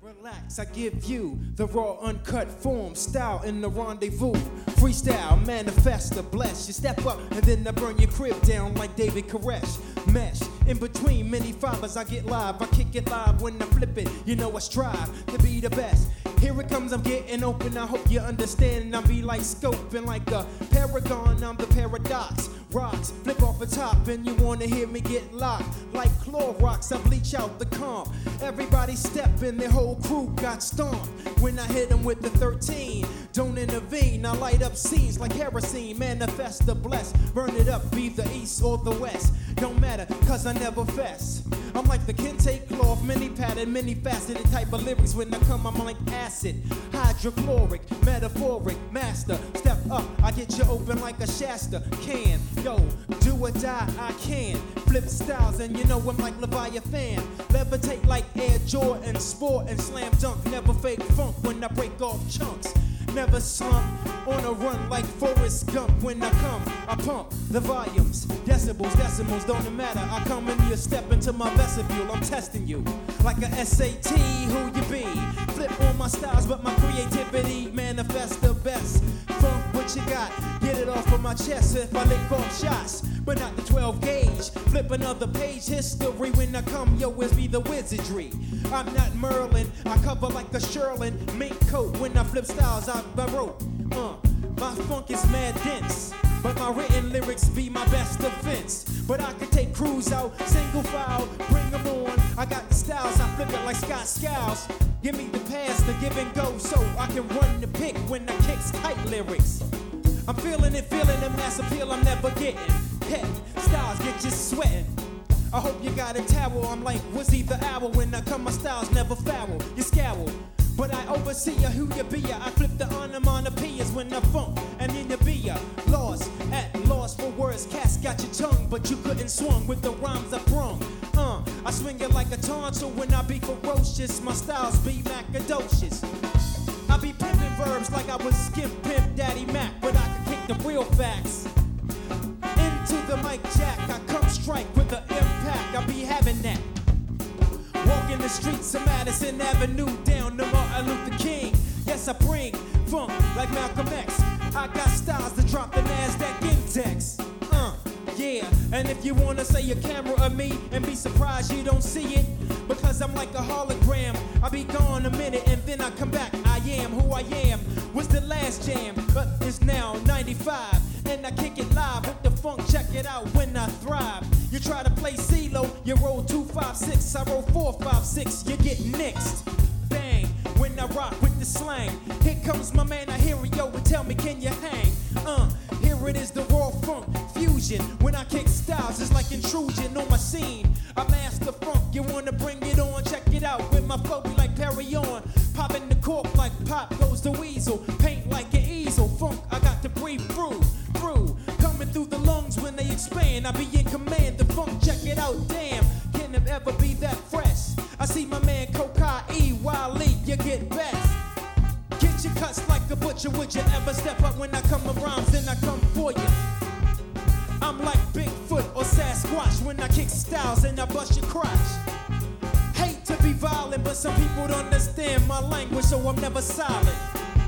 Relax, I give you the raw, uncut form, style in the rendezvous. Freestyle, manifest the bless. You step up and then I burn your crib down like David Koresh. Mesh in between many fibers, I get live. I kick it live when I flip it. You know I strive to be the best. Here it comes, I'm getting open. I hope you understand. I'll be like scoping like a paragon. I'm the paradox. Rocks flip off the top, and you wanna hear me get locked like Clorox. I bleach out the comp. Everybody step in, their whole crew got stomped. When I hit them with the 13, don't intervene. I light up scenes like kerosene. Manifest the bless, burn it up, be the east or the west. Don't matter, cause I never fess. I'm like the kente cloth, many pattern, many faceted type of lyrics. When I come, I'm like acid, hydrochloric, metaphoric, master. Step up, I get you open like a Shasta can. Yo, do or die, I can. Flip styles, and you know I'm like Leviathan. Levitate like Air Jordan, sport and slam dunk. Never fake funk when I break off chunks. Never slump on a run like Forrest Gump. When I come, I pump the volumes, decibels, decimals, don't matter. I come in, you step into my vestibule. I'm testing you like a SAT. Who you be? Flip all my styles, but my creativity manifests the best. Funk what you got, get it off of my chest. If I lick off shots, but not the 12 gauge. Flip another page, history when I come, yo, it's me the wizardry. I'm not Merlin, I cover like a Sherlin mink coat when I flip styles by rope. Uh, my funk is mad dense. But my written lyrics be my best defense. But I can take crews out, single file, bring them on. I got the styles, I flip it like Scott Skiles. Give me the pass to give and go so I can run the pick when the kick's tight lyrics. I'm feeling it, feeling the mass appeal I'm never getting. Heck, styles get you sweating. I hope you got a towel. I'm like Wizzy the Owl. When I come, my styles never foul. You scowl. But I oversee ya, who you be ya. I flip the onomatopoeias when I funk, and then you be ya. Lost at lost for words. Cats got your tongue, but you couldn't swung with the rhymes I brung. Uh, I swing it like a tonsil when I be ferocious. My styles be macadocious. I be verbs like I was skim pimp daddy Mac, but I can kick the real facts. Into the mic jack, I come strike with the impact. I be having that. Walking the streets of Madison Avenue down to Martin Luther King. Yes, I bring funk like Malcolm X. I got styles to drop the NASDAQ index. And if you wanna say a camera of me and be surprised you don't see it, because I'm like a hologram. I'll be gone a minute and then I come back. I am who I am. Was the last jam, but it's now 95. And I kick it live with the funk, check it out when I thrive. You try to play CeeLo, you roll 256, I roll 456, you get next. Bang, when I rock with the slang. Here comes my man, I hear it, yo, and tell me, can you hang? Uh, here it is, the raw funk fusion. When I kick styles, it's like intrusion on my scene. I master funk, you wanna bring it on? Check it out with my flow, like Perry on. Popping the cork like pop goes the weasel. Paint like an easel. Funk, I got to breathe through, through. Coming through the lungs when they expand. I be in command. The funk, check it out, damn. Can it ever be that fresh? I see my man Kokai E. Wally, you get best. Get your cuts like a butcher. Would you ever step up when I come rhymes? Then I come for you. I'm like Bigfoot or Sasquatch when I kick styles and I bust your crotch. Hate to be violent, but some people don't understand my language, so I'm never silent.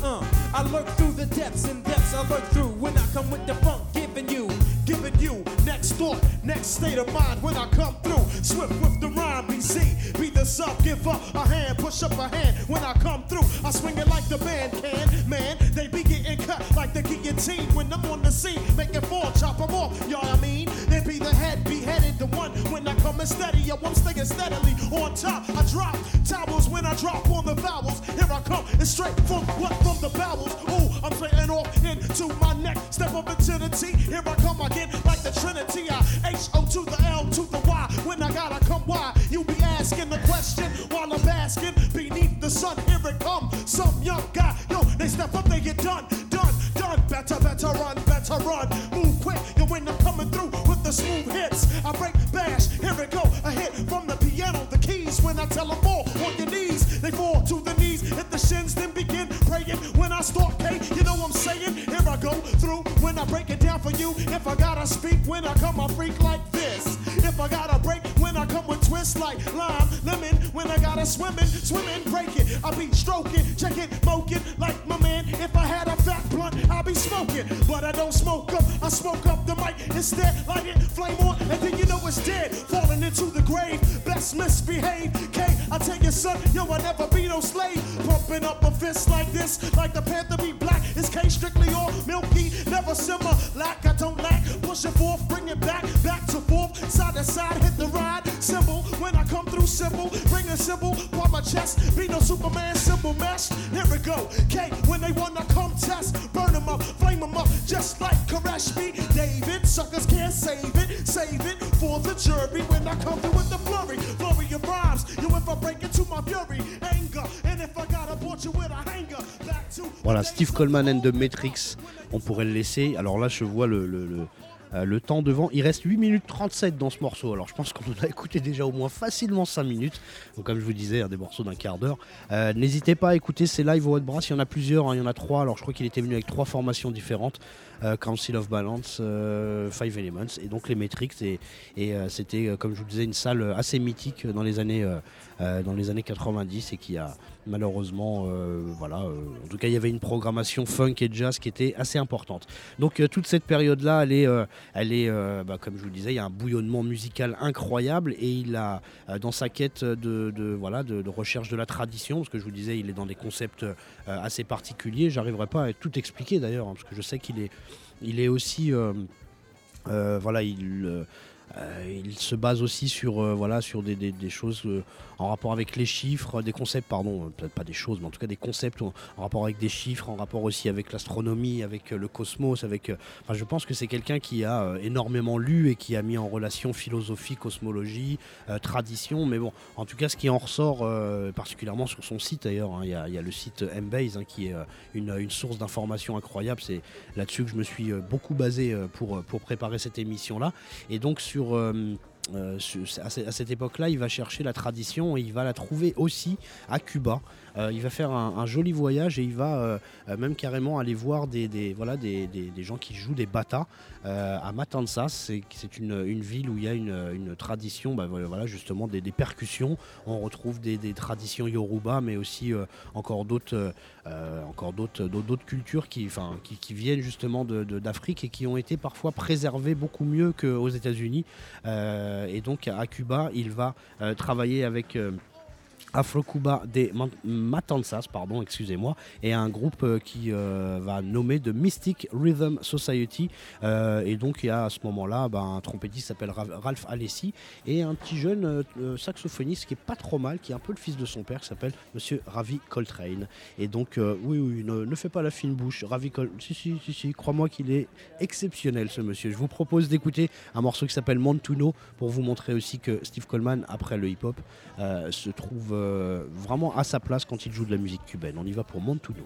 Uh, I lurk through the depths and depths I lurk through when I come with the funk, giving you, giving you next thought, next state of mind when I come through. Swift with the rhyme, BC. Be the sub, give up a hand, push up a hand when I come through. I swing it like the band can, man. They be getting cut like the guillotine when I'm on the scene, making fall, chop them off. Y'all, I mean, they be the head, beheaded, the one when I come in steady. Yo, I'm staying steadily on top. I drop towels when I drop on the vowels. Here I come, it's straight from what from the bowels. Ooh, I'm playing off into my neck. Step up into the T. Here I come like the Trinity. I H O to the L to the Y. When I gotta come, why? You be asking the question while I'm basking beneath the sun. Here it come, some young guy. Yo, they step up, they get done, done, done. Better, better run, better run. Move quick, yo, when I'm coming through with the smooth hits. I break bash, here it go. A hit from the piano, the keys. When I tell them fall on your knees, they fall to the knees. Hit the shins, then begin praying. When I start pay, you know I'm saying. Here I go through when I break it down for you. If I gotta speak when I come, I freak like this. If I gotta break when I come with twists like lime, lemon. When I gotta swimming, swimming, break it. I be stroking, check it, smoking like my man. If I had a fat blunt, I'll be smoking. But I don't smoke up, I smoke up the mic instead. Light it, flame on, and then you know it's dead. Falling into the grave, best misbehave. K, I tell you, son, yo, I never be no slave. Pumping up a fist like this, like the panther be black. It's K strictly all milky, never simmer. Here we go. K, when they wanna come test, burn them up, flame them up, just like Koresh me. David, suckers can't save it, save it for the jury. When I come through with the flurry, flurry of rhymes. You if I break into my fury, anger, and if I gotta put you with a hanger, back to. Voilà, Steve Coleman and the Matrix, on pourrait le laisser. Alors là, je vois le, le, le, euh, le temps devant. Il reste 8 minutes 37 dans ce morceau. Alors je pense qu'on en a écouté déjà au moins facilement 5 minutes. Comme je vous disais, hein, des morceaux d'un quart d'heure. Euh, N'hésitez pas à écouter ces lives au Hot Brass. Il y en a plusieurs, hein. il y en a trois. Alors je crois qu'il était venu avec trois formations différentes. Euh, Council of Balance, Five Elements et donc les Matrix. Et, c'était, comme je vous disais, une salle assez mythique dans les années, dans les années 90 et qui a malheureusement, euh, voilà, euh, en tout cas, il y avait une programmation funk et jazz qui était assez importante. Donc euh, toute cette période-là, elle est, elle est, bah, comme je vous le disais, il y a un bouillonnement musical incroyable et il a, dans sa quête de, voilà, de, recherche de la tradition, parce que je vous disais, il est dans des concepts assez particuliers. J'arriverai pas à tout expliquer d'ailleurs, hein, parce que je sais qu'il est, il est aussi, voilà, il. se base aussi sur, voilà, sur des, choses en rapport avec les chiffres, des concepts, pardon, euh, peut-être pas des choses, mais en tout cas des concepts en, rapport avec des chiffres, en rapport aussi avec l'astronomie, avec euh, le cosmos, euh, enfin, je pense que c'est quelqu'un qui a énormément lu et qui a mis en relation philosophie, cosmologie, tradition. Mais bon, en tout cas, ce qui en ressort particulièrement sur son site d'ailleurs, hein, il y, a- le site Mbase hein, qui est une, source d'information incroyable. C'est là-dessus que je me suis beaucoup basé pour, préparer cette émission-là. Et donc sur- à, ce- à cette époque-là, il va chercher la tradition et il va la trouver aussi à Cuba. Euh, il va faire un, joli voyage et il va euh, même carrément aller voir des, gens qui jouent des batas euh, à Matanzas. C'est une, une ville où il y a une, tradition, bah, justement des, percussions. On retrouve des, traditions yoruba, mais aussi encore d'autres cultures qui, viennent justement d'Afrique et qui ont été parfois préservées beaucoup mieux qu'aux États-Unis. Et donc à Cuba, il va travailler avec Afro-Cuba des Matanzas, pardon, excusez-moi, et un groupe euh, qui euh, va nommer de Mystic Rhythm Society. Euh, et donc il y a à ce moment-là ben, un trompettiste qui s'appelle Ra- Ralph Alessi et un petit jeune saxophoniste qui est pas trop mal, qui est un peu le fils de son père, qui s'appelle Monsieur Ravi Coltrane. Et donc oui, oui, ne, ne fais pas la fine bouche. Ravi Col- si, si, si, si, crois-moi qu'il est exceptionnel ce monsieur. Je vous propose d'écouter un morceau qui s'appelle Montuno pour vous montrer aussi que Steve Coleman, après le hip-hop, se trouve euh, vraiment à sa place quand il joue de la musique cubaine. On y va pour Montuno.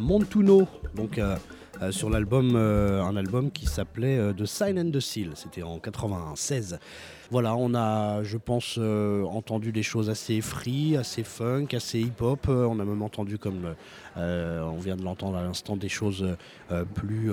Montuno, donc euh, euh, sur l'album, euh, un album qui s'appelait The Sign and the Seal, c'était en 96. Voilà, on a, je pense, entendu des choses assez free, assez funk, assez hip-hop. On a même entendu, comme on vient de l'entendre à l'instant, des choses plus,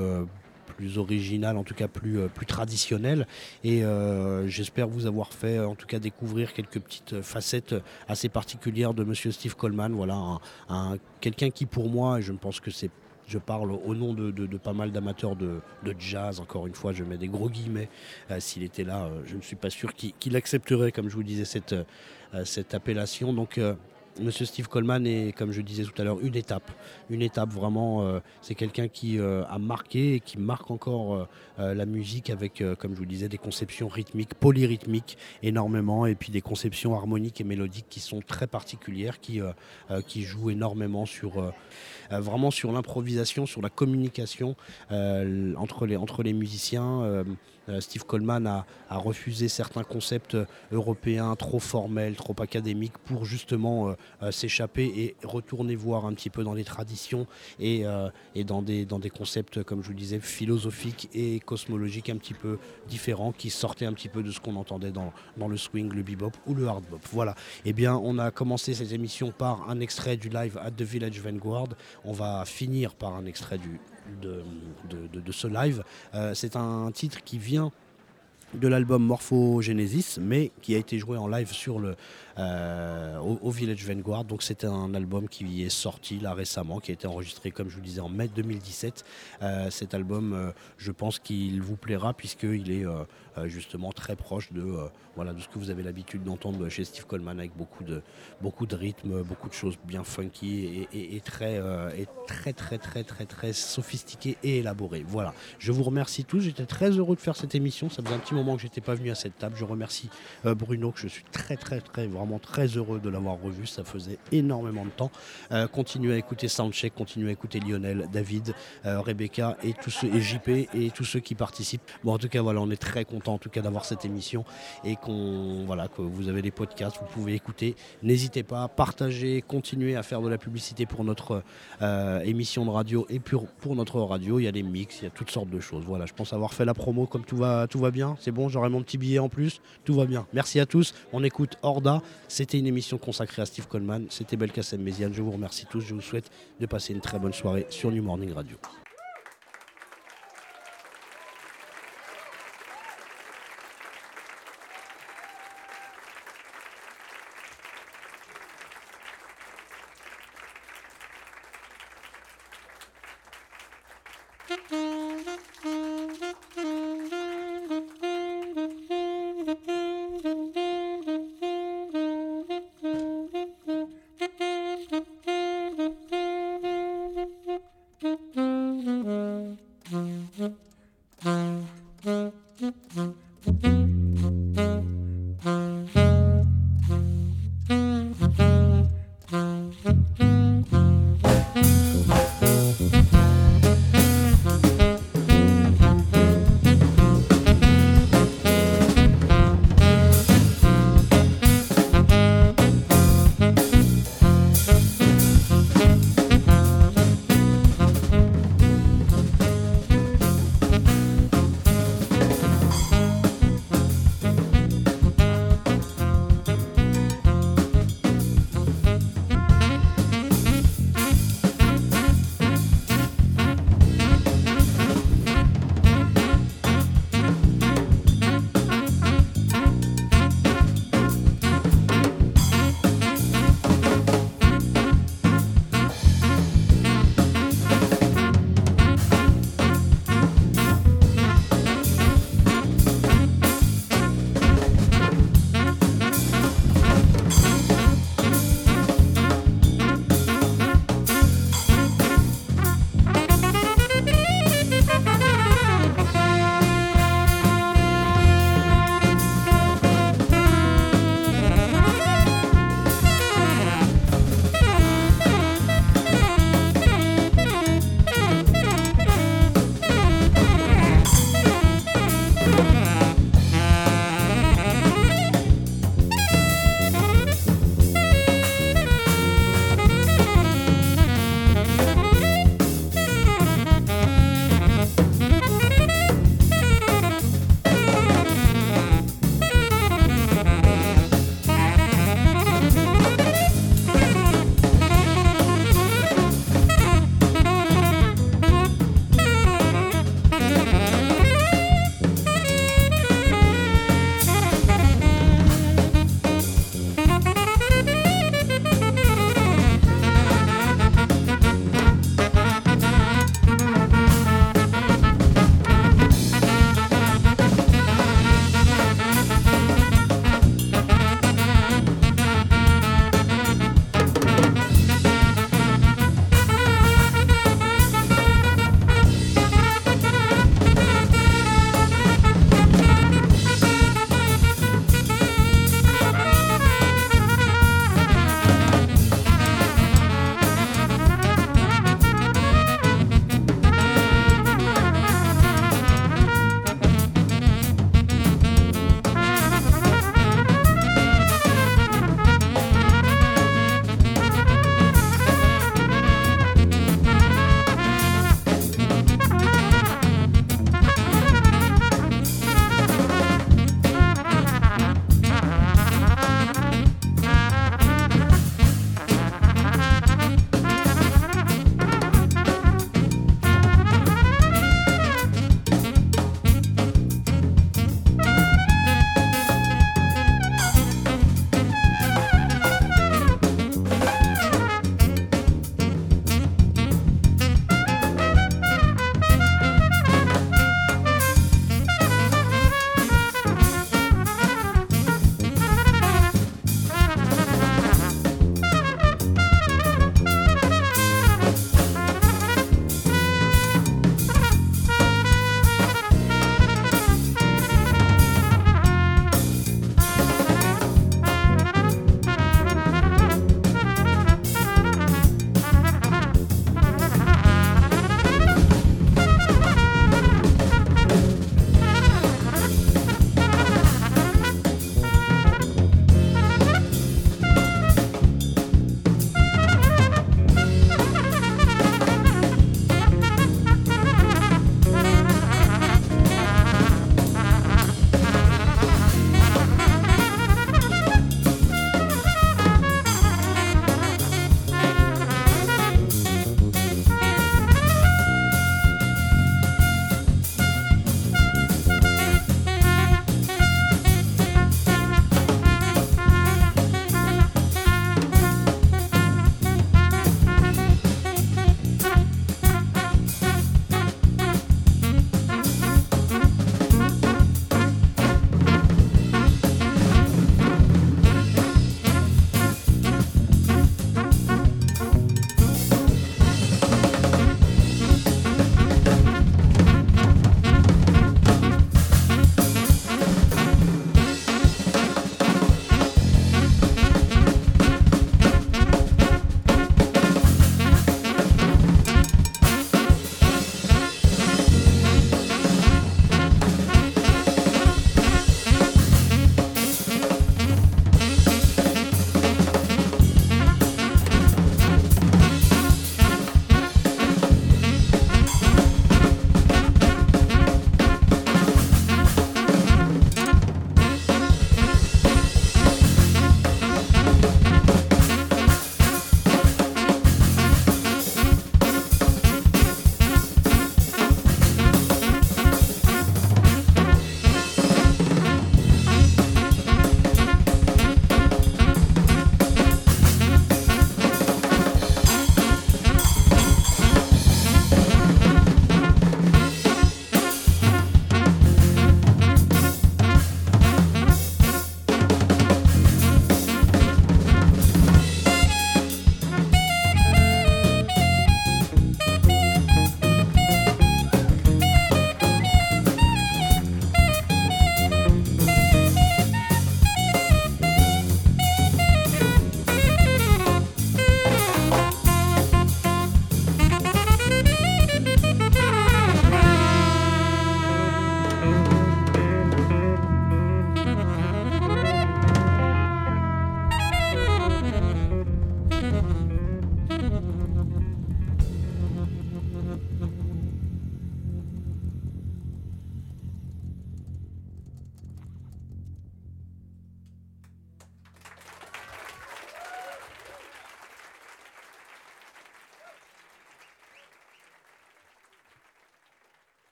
plus originales, en tout cas plus, euh, plus traditionnelles. Et euh, j'espère vous avoir fait, en tout cas, découvrir quelques petites euh, facettes assez particulières de Monsieur Steve Coleman. Voilà, un, un- quelqu'un qui, pour moi, et je pense que c'est je parle au nom de, de- pas mal d'amateurs de, de jazz, encore une fois, je mets des gros guillemets. Euh, S'il était là, euh, je ne suis pas sûr qu'il accepterait, comme je vous disais, cette, euh, cette appellation. Donc, euh, Monsieur Steve Coleman est, comme je disais tout à l'heure, une étape. Une étape vraiment. euh, c'est quelqu'un qui euh, a marqué et qui marque encore euh, la musique avec, comme je vous disais, des conceptions rythmiques, polyrythmiques énormément, et puis des conceptions harmoniques et mélodiques qui sont très particulières, qui, jouent énormément sur, vraiment sur l'improvisation, sur la communication entre les musiciens. Euh, Steve Coleman a, refusé certains concepts euh, européens trop formels, trop académiques pour justement euh, s'échapper et retourner voir un petit peu dans les traditions et, dans, des, concepts, comme je vous disais, philosophiques et cosmologiques un petit peu différents qui sortaient un petit peu de ce qu'on entendait dans, dans le swing, le bebop ou le hard bop. Voilà. Eh bien, on a commencé cette émission par un extrait du live at the Village Vanguard. On va finir par un extrait du, de, ce live. Euh, C'est un titre qui vient de l'album Morphogenesis, mais qui a été joué en live sur le, au, au Village Vanguard. Donc c'était un album qui est sorti là récemment, qui a été enregistré, comme je vous disais, en mai 2017. Euh, cet album, euh, je pense qu'il vous plaira puisqu'il est euh, euh, justement très proche de, euh, voilà, de ce que vous avez l'habitude d'entendre chez Steve Coleman avec beaucoup de, beaucoup de rythmes, beaucoup de choses bien funky et, très, euh, et très, très, très, très, très sophistiquées et élaborées. Voilà. Je vous remercie tous. J'étais très heureux de faire cette émission. Ça faisait un petit moment que j'étais pas venu à cette table. Je remercie euh, Bruno, que je suis très, très, très, vraiment très heureux de l'avoir revu. Ça faisait énormément de temps. Euh, continuez à écouter Soundcheck, continuez à écouter Lionel, David, euh, Rebecca et tous ceux, et JP et tous ceux qui participent. Bon, en tout cas, voilà, on est très content en tout cas d'avoir cette émission et voilà, que vous avez les podcasts, vous pouvez écouter. N'hésitez pas, partagez, continuez à faire de la publicité pour notre euh, émission de radio et pour, pour notre radio. Il y a des mix, il y a toutes sortes de choses. Voilà, je pense avoir fait la promo comme tout va, tout va bien. C'est bon, j'aurai mon petit billet en plus. Tout va bien. Merci à tous. On écoute Horda. C'était une émission consacrée à Steve Coleman. C'était Belkacem Méziane. Je vous remercie tous. Je vous souhaite de passer une très bonne soirée sur New Morning Radio.